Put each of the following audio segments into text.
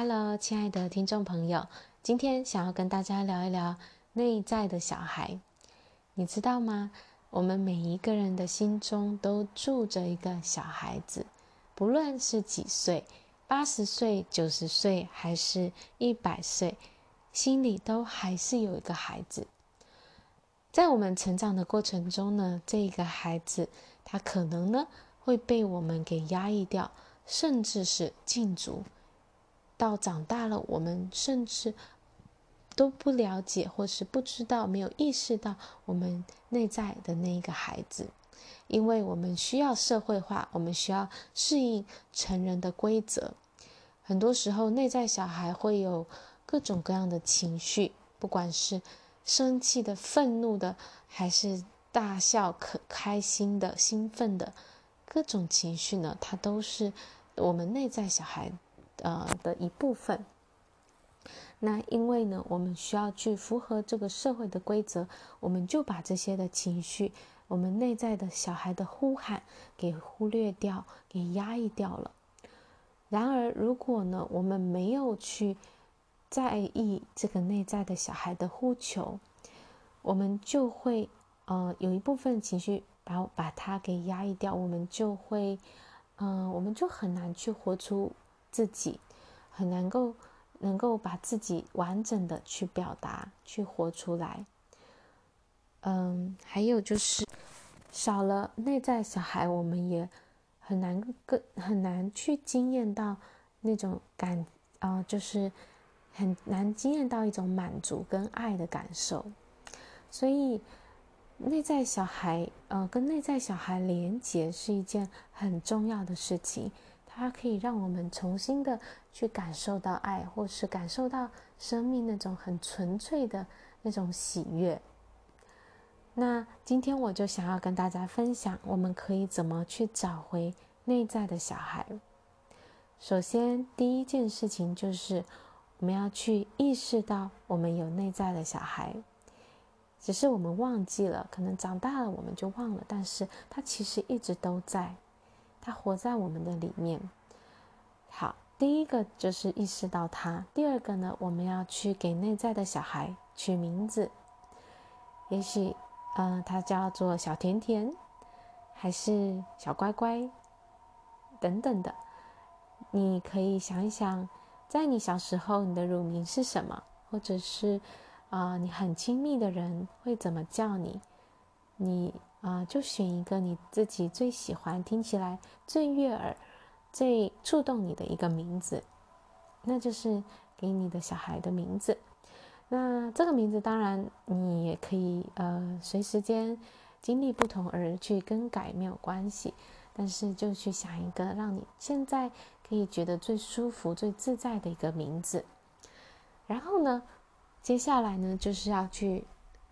Hello，亲爱的听众朋友，今天想要跟大家聊一聊内在的小孩。你知道吗？我们每一个人的心中都住着一个小孩子，不论是几岁，八十岁、九十岁，还是一百岁，心里都还是有一个孩子。在我们成长的过程中呢，这一个孩子，他可能呢会被我们给压抑掉，甚至是禁足。到长大了，我们甚至都不了解，或是不知道，没有意识到我们内在的那一个孩子，因为我们需要社会化，我们需要适应成人的规则。很多时候，内在小孩会有各种各样的情绪，不管是生气的、愤怒的，还是大笑、可开心的、兴奋的，各种情绪呢，它都是我们内在小孩。呃的一部分。那因为呢，我们需要去符合这个社会的规则，我们就把这些的情绪，我们内在的小孩的呼喊给忽略掉，给压抑掉了。然而，如果呢，我们没有去在意这个内在的小孩的呼求，我们就会呃有一部分情绪把把它给压抑掉，我们就会嗯、我们就很难去活出。自己很难够能够把自己完整的去表达、去活出来。嗯，还有就是少了内在小孩，我们也很难更很难去经验到那种感啊、呃，就是很难经验到一种满足跟爱的感受。所以，内在小孩呃，跟内在小孩连结是一件很重要的事情。它可以让我们重新的去感受到爱，或是感受到生命那种很纯粹的那种喜悦。那今天我就想要跟大家分享，我们可以怎么去找回内在的小孩。首先，第一件事情就是我们要去意识到我们有内在的小孩，只是我们忘记了，可能长大了我们就忘了，但是他其实一直都在。他活在我们的里面。好，第一个就是意识到他。第二个呢，我们要去给内在的小孩取名字。也许，呃，他叫做小甜甜，还是小乖乖，等等的。你可以想一想，在你小时候，你的乳名是什么？或者是，啊、你很亲密的人会怎么叫你？你。啊、就选一个你自己最喜欢、听起来最悦耳、最触动你的一个名字，那就是给你的小孩的名字。那这个名字当然你也可以呃随时间经历不同而去更改，没有关系。但是就去想一个让你现在可以觉得最舒服、最自在的一个名字。然后呢，接下来呢就是要去。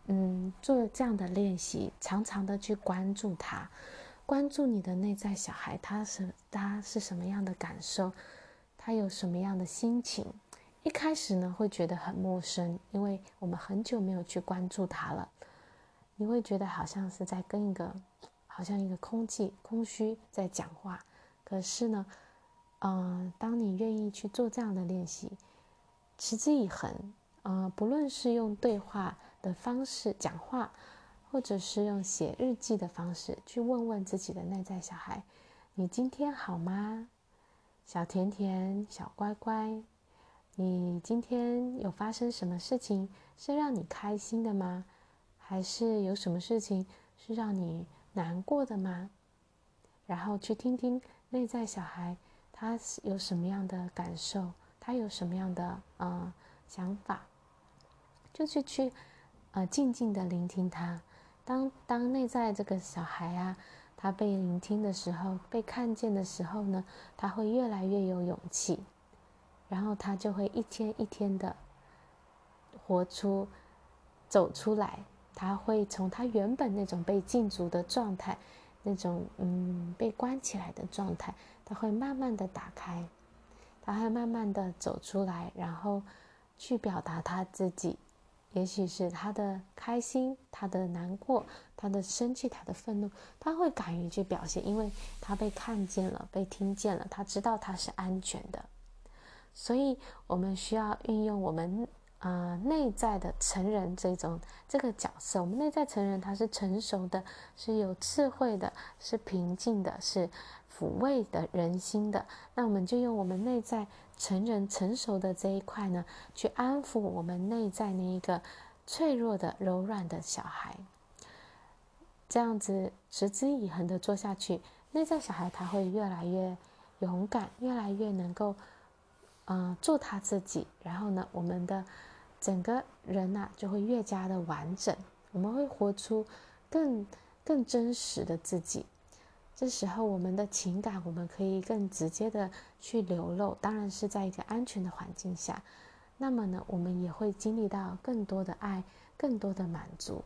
嗯，做这样的练习，常常的去关注他，关注你的内在小孩，他是他是什么样的感受，他有什么样的心情。一开始呢，会觉得很陌生，因为我们很久没有去关注他了。你会觉得好像是在跟一个，好像一个空气空虚在讲话。可是呢，嗯、当你愿意去做这样的练习，持之以恒，呃，不论是用对话。的方式讲话，或者是用写日记的方式去问问自己的内在小孩：“你今天好吗？小甜甜，小乖乖，你今天有发生什么事情是让你开心的吗？还是有什么事情是让你难过的吗？”然后去听听内在小孩他有什么样的感受，他有什么样的呃想法，就去去。呃，静静的聆听他。当当内在这个小孩啊，他被聆听的时候，被看见的时候呢，他会越来越有勇气，然后他就会一天一天的活出、走出来。他会从他原本那种被禁足的状态，那种嗯被关起来的状态，他会慢慢的打开，他会慢慢的走出来，然后去表达他自己。也许是他的开心，他的难过，他的生气，他的愤怒，他会敢于去表现，因为他被看见了，被听见了，他知道他是安全的。所以我们需要运用我们呃内在的成人这种这个角色。我们内在成人他是成熟的，是有智慧的，是平静的，是抚慰的人心的。那我们就用我们内在成人成熟的这一块呢，去安抚我们内在那一个脆弱的、柔软的小孩。这样子持之以恒的做下去，内在小孩他会越来越勇敢，越来越能够，嗯、做他自己。然后呢，我们的整个人呐、就会越加的完整。我们会活出更更真实的自己。这时候，我们的情感我们可以更直接的去流露，当然是在一个安全的环境下。那么呢，我们也会经历到更多的爱，更多的满足。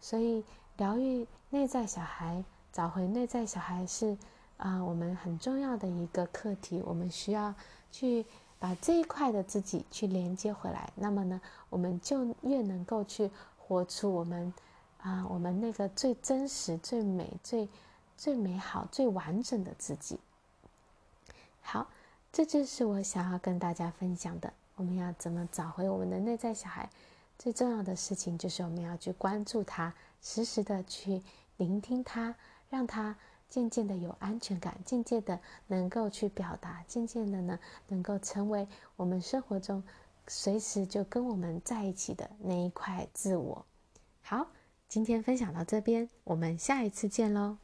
所以。疗愈内在小孩，找回内在小孩是啊、我们很重要的一个课题。我们需要去把这一块的自己去连接回来。那么呢，我们就越能够去活出我们啊、我们那个最真实、最美、最最美好、最完整的自己。好，这就是我想要跟大家分享的。我们要怎么找回我们的内在小孩？最重要的事情就是我们要去关注他。时时的去聆听他，让他渐渐的有安全感，渐渐的能够去表达，渐渐的呢，能够成为我们生活中随时就跟我们在一起的那一块自我。好，今天分享到这边，我们下一次见喽。